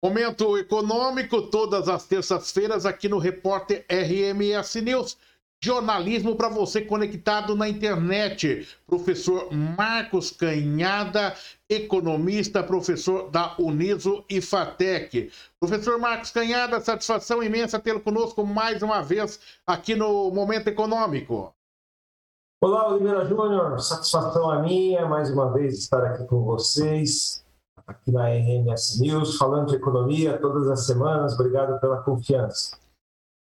Momento econômico, todas as terças-feiras, aqui no Repórter RMS News. Jornalismo para você conectado na internet. Professor Marcos Canhada, economista, professor da Uniso e Fatec. Professor Marcos Canhada, satisfação imensa tê-lo conosco mais uma vez aqui no Momento Econômico. Olá, Oliveira Júnior, satisfação a minha mais uma vez estar aqui com vocês aqui na RMS News, falando de economia todas as semanas. Obrigado pela confiança.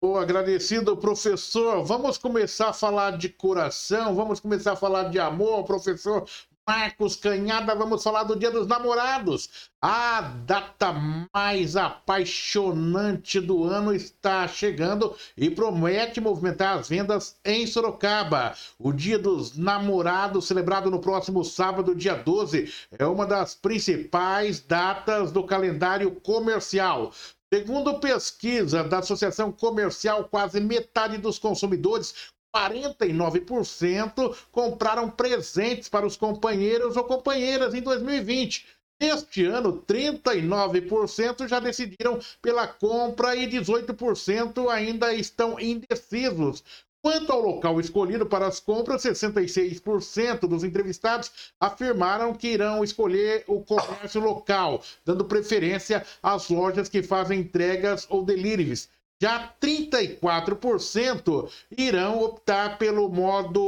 Oh, agradecido, professor. Vamos começar a falar de coração, vamos começar a falar de amor, professor. Marcos Canhada, vamos falar do Dia dos Namorados. A data mais apaixonante do ano está chegando e promete movimentar as vendas em Sorocaba. O Dia dos Namorados, celebrado no próximo sábado, dia 12, é uma das principais datas do calendário comercial. Segundo pesquisa da Associação Comercial, quase metade dos consumidores 49% compraram presentes para os companheiros ou companheiras em 2020. Este ano, 39% já decidiram pela compra e 18% ainda estão indecisos. Quanto ao local escolhido para as compras, 66% dos entrevistados afirmaram que irão escolher o comércio local, dando preferência às lojas que fazem entregas ou deliveries. Já 34% irão optar pelo modo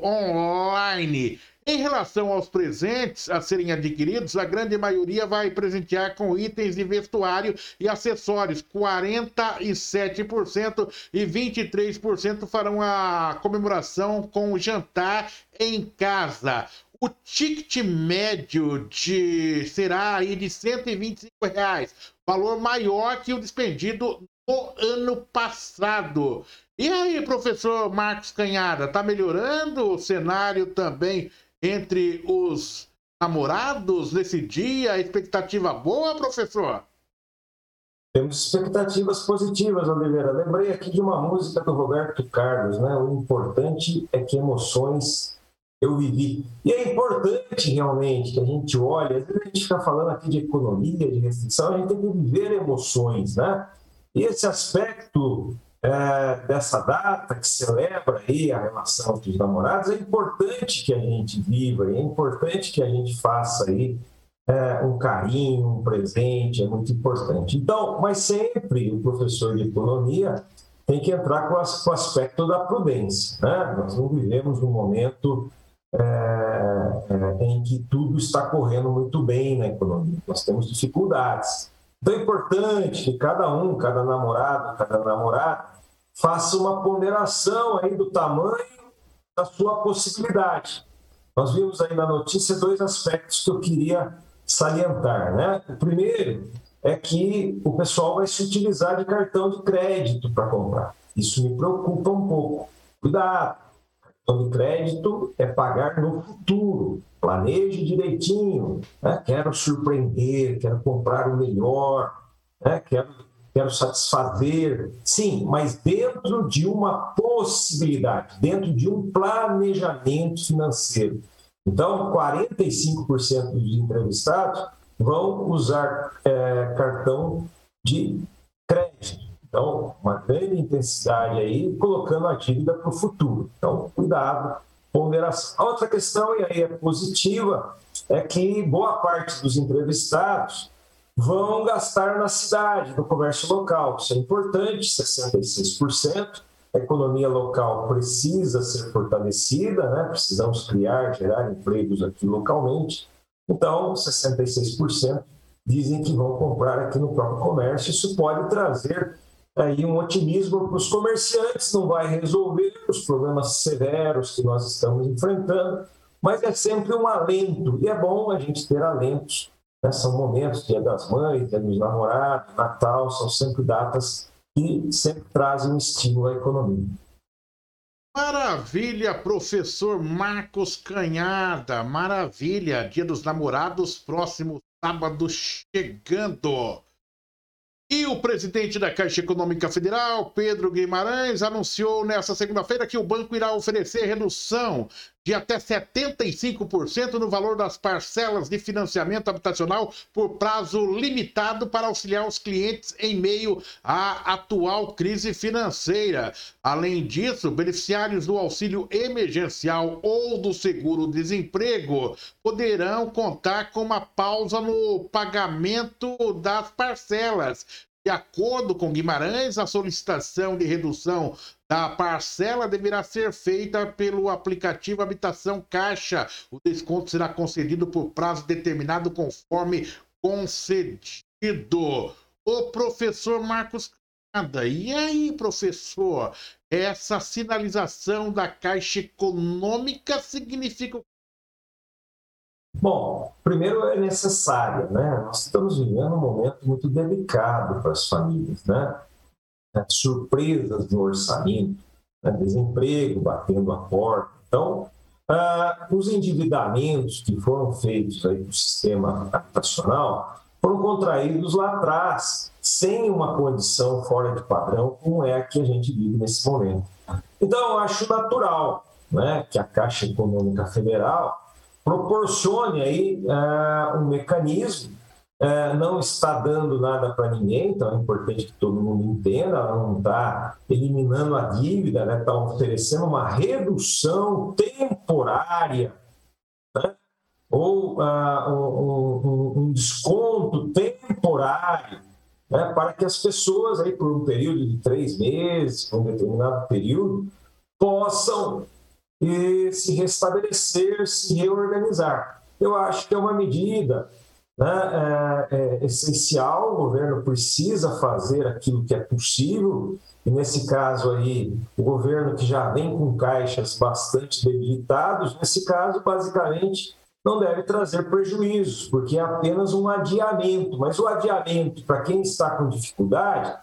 online. Em relação aos presentes a serem adquiridos, a grande maioria vai presentear com itens de vestuário e acessórios. 47% e 23% farão a comemoração com jantar em casa. O ticket médio de será aí de 125 reais, valor maior que o despendido no ano passado. E aí, professor Marcos Canhada, tá melhorando o cenário também entre os namorados nesse dia? Expectativa boa, professor? Temos expectativas positivas, Oliveira. Lembrei aqui de uma música do Roberto Carlos, né? O importante é que emoções eu vivi. E é importante realmente que a gente olhe, às vezes a gente fica falando aqui de economia, de restrição, a gente tem que viver emoções, né? E esse aspecto é, dessa data que celebra aí a relação entre os namorados é importante que a gente viva, é importante que a gente faça aí é, um carinho, um presente, é muito importante. Então, mas sempre o professor de economia tem que entrar com, as, com o aspecto da prudência. Né? Nós não vivemos num momento é, é, em que tudo está correndo muito bem na economia. Nós temos dificuldades. Então é importante que cada um, cada namorado, cada namorada, faça uma ponderação aí do tamanho da sua possibilidade. Nós vimos aí na notícia dois aspectos que eu queria salientar, né? O primeiro é que o pessoal vai se utilizar de cartão de crédito para comprar. Isso me preocupa um pouco. Cuidado, de crédito é pagar no futuro. Planeje direitinho. Né? Quero surpreender, quero comprar o melhor, né? quero, quero satisfazer. Sim, mas dentro de uma possibilidade, dentro de um planejamento financeiro. Então, 45% dos entrevistados vão usar é, cartão de. Então, uma grande intensidade aí, colocando a dívida para o futuro. Então, cuidado, ponderação. Outra questão, e aí é positiva, é que boa parte dos entrevistados vão gastar na cidade, no comércio local. Isso é importante, 66%. A economia local precisa ser fortalecida, né? precisamos criar, gerar empregos aqui localmente. Então, 66% dizem que vão comprar aqui no próprio comércio. Isso pode trazer aí um otimismo para os comerciantes, não vai resolver os problemas severos que nós estamos enfrentando, mas é sempre um alento, e é bom a gente ter alentos. Né? São momentos, Dia das Mães, Dia dos Namorados, Natal, são sempre datas que sempre trazem um estímulo à economia. Maravilha, professor Marcos Canhada. Maravilha. Dia dos Namorados, próximo sábado chegando. E o presidente da Caixa Econômica Federal, Pedro Guimarães, anunciou nesta segunda-feira que o banco irá oferecer redução de até 75% no valor das parcelas de financiamento habitacional por prazo limitado para auxiliar os clientes em meio à atual crise financeira. Além disso, beneficiários do auxílio emergencial ou do seguro-desemprego poderão contar com uma pausa no pagamento das parcelas. De acordo com Guimarães, a solicitação de redução da parcela deverá ser feita pelo aplicativo Habitação Caixa. O desconto será concedido por prazo determinado conforme concedido. O professor Marcos Canada. E aí, professor, essa sinalização da Caixa Econômica significa Bom, primeiro é necessária, né? Nós estamos vivendo um momento muito delicado para as famílias, né? né, surpresas no orçamento, né, desemprego batendo a porta. Então, ah, os endividamentos que foram feitos aí no sistema habitacional foram contraídos lá atrás, sem uma condição fora de padrão, como é a que a gente vive nesse momento. Então, eu acho natural né, que a Caixa Econômica Federal proporcione aí uh, um mecanismo é, não está dando nada para ninguém, então é importante que todo mundo entenda, ela não está eliminando a dívida, está né? Tá oferecendo uma redução temporária, né? ou uh, um, um, desconto temporário, né? para que as pessoas, aí, por um período de três meses, por um determinado período, possam e, se restabelecer, se reorganizar. Eu acho que é uma medida né, é, é essencial, o governo precisa fazer aquilo que é possível, e nesse caso aí, o governo que já vem com caixas bastante debilitados, nesse caso, basicamente, não deve trazer prejuízos, porque é apenas um adiamento, mas o adiamento, para quem está com dificuldade,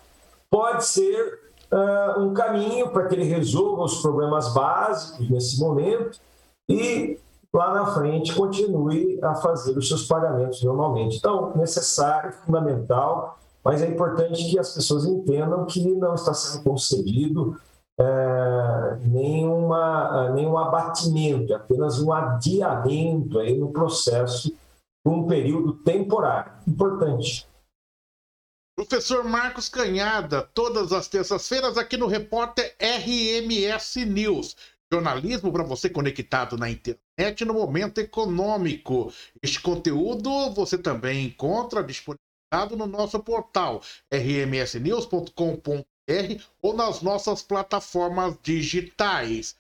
pode ser uh, um caminho para que ele resolva os problemas básicos nesse momento e lá na frente continue a fazer os seus pagamentos normalmente. Então, necessário, fundamental, mas é importante que as pessoas entendam que não está sendo concedido é, nenhuma, nenhum abatimento, apenas um adiamento aí no processo por um período temporário. Importante. Professor Marcos Canhada, todas as terças-feiras aqui no Repórter RMS News. Jornalismo para você conectado na internet no momento econômico. Este conteúdo você também encontra disponibilizado no nosso portal rmsnews.com.br ou nas nossas plataformas digitais.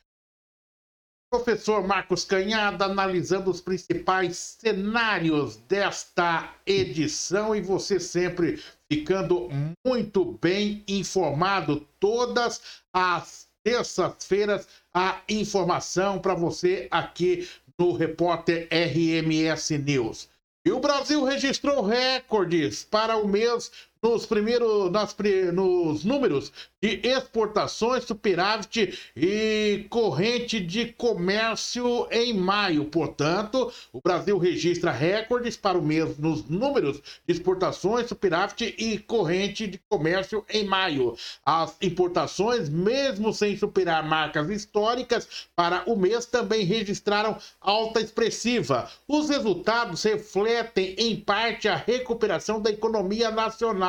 Professor Marcos Canhada analisando os principais cenários desta edição e você sempre ficando muito bem informado todas as terças-feiras a informação para você aqui no repórter RMS News. E o Brasil registrou recordes para o mês nos primeiros nas, nos números de exportações, superávit e corrente de comércio em maio. Portanto, o Brasil registra recordes para o mês nos números de exportações, superávit e corrente de comércio em maio. As importações, mesmo sem superar marcas históricas para o mês, também registraram alta expressiva. Os resultados refletem em parte a recuperação da economia nacional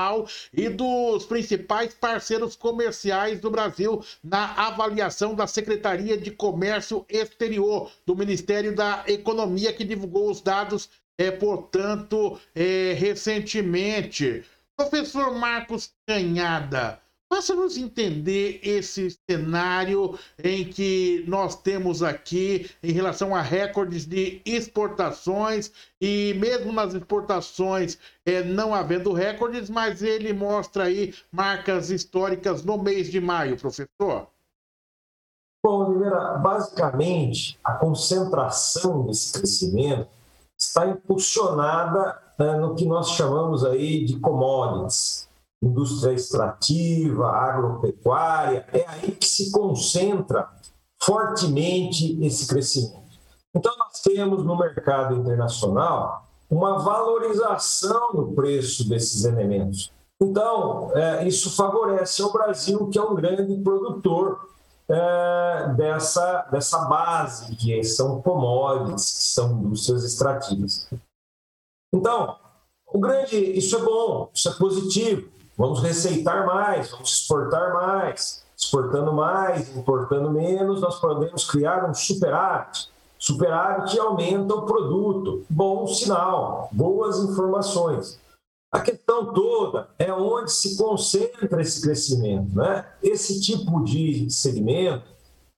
e dos principais parceiros comerciais do Brasil na avaliação da Secretaria de Comércio Exterior do Ministério da Economia, que divulgou os dados, é, portanto, é, recentemente. Professor Marcos Canhada, Faça-nos entender esse cenário em que nós temos aqui em relação a recordes de exportações e mesmo nas exportações é, não havendo recordes, mas ele mostra aí marcas históricas no mês de maio, professor. Bom, Oliveira, basicamente a concentração desse crescimento está impulsionada né, no que nós chamamos aí de commodities indústria extrativa, agropecuária, é aí que se concentra fortemente esse crescimento. Então, nós temos no mercado internacional uma valorização no preço desses elementos. Então, é, isso favorece ao Brasil, que é um grande produtor é, dessa, dessa base, que são commodities, que são indústrias extrativas. Então, o grande, isso é bom, isso é positivo. Vamos receitar mais, vamos exportar mais. Exportando mais, importando menos, nós podemos criar um superávit. Superávit aumenta o produto. Bom sinal, boas informações. A questão toda é onde se concentra esse crescimento. Né? Esse tipo de segmento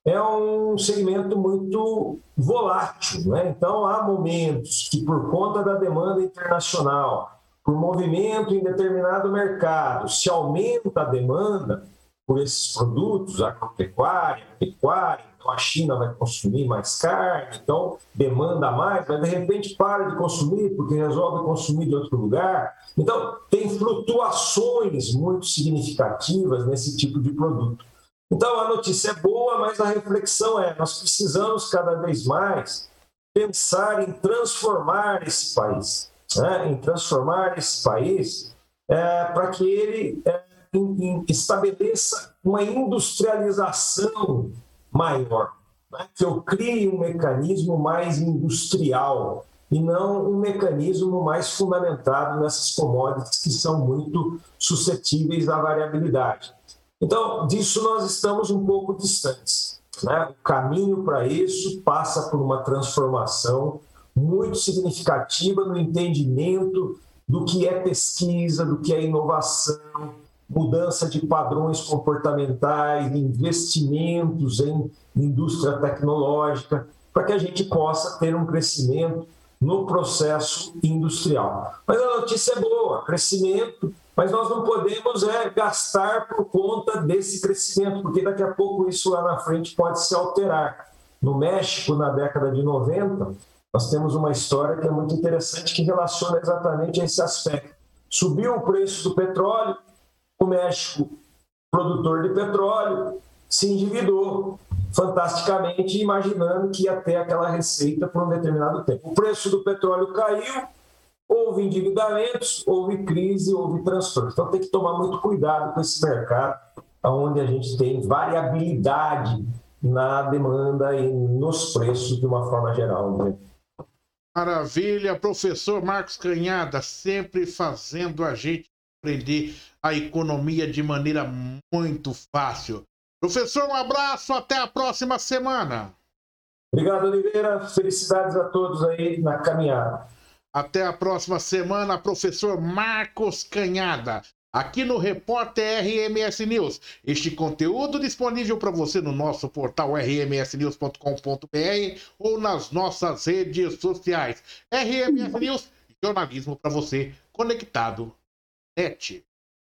é um segmento muito volátil. Né? Então, há momentos que, por conta da demanda internacional, por movimento em determinado mercado, se aumenta a demanda por esses produtos, agropecuária, pecuária, então a China vai consumir mais carne, então demanda mais, mas de repente para de consumir porque resolve consumir de outro lugar. Então, tem flutuações muito significativas nesse tipo de produto. Então, a notícia é boa, mas a reflexão é: nós precisamos cada vez mais pensar em transformar esse país, né? em transformar esse país é, para que ele é, em, em, estabeleça uma industrialização maior, né? que eu crie um mecanismo mais industrial e não um mecanismo mais fundamentado nessas commodities que são muito suscetíveis à variabilidade. Então, disso nós estamos um pouco distantes. Né? O caminho para isso passa por uma transformação muito significativa no entendimento do que é pesquisa, do que é inovação, mudança de padrões comportamentais, investimentos em indústria tecnológica, para que a gente possa ter um crescimento no processo industrial. Mas a notícia é boa, crescimento mas nós não podemos é, gastar por conta desse crescimento, porque daqui a pouco isso lá na frente pode se alterar. No México, na década de 90, nós temos uma história que é muito interessante que relaciona exatamente esse aspecto. Subiu o preço do petróleo, o México, produtor de petróleo, se endividou fantasticamente, imaginando que ia ter aquela receita por um determinado tempo. O preço do petróleo caiu, houve endividamentos, houve crise, houve transtorno. Então tem que tomar muito cuidado com esse mercado, onde a gente tem variabilidade na demanda e nos preços de uma forma geral. Né? Maravilha, professor Marcos Canhada, sempre fazendo a gente aprender a economia de maneira muito fácil. Professor, um abraço, até a próxima semana. Obrigado, Oliveira. Felicidades a todos aí na caminhada. Até a próxima semana, professor Marcos Canhada, aqui no Repórter RMS News. Este conteúdo disponível para você no nosso portal rmsnews.com.br ou nas nossas redes sociais. RMS News, jornalismo para você conectado. Net.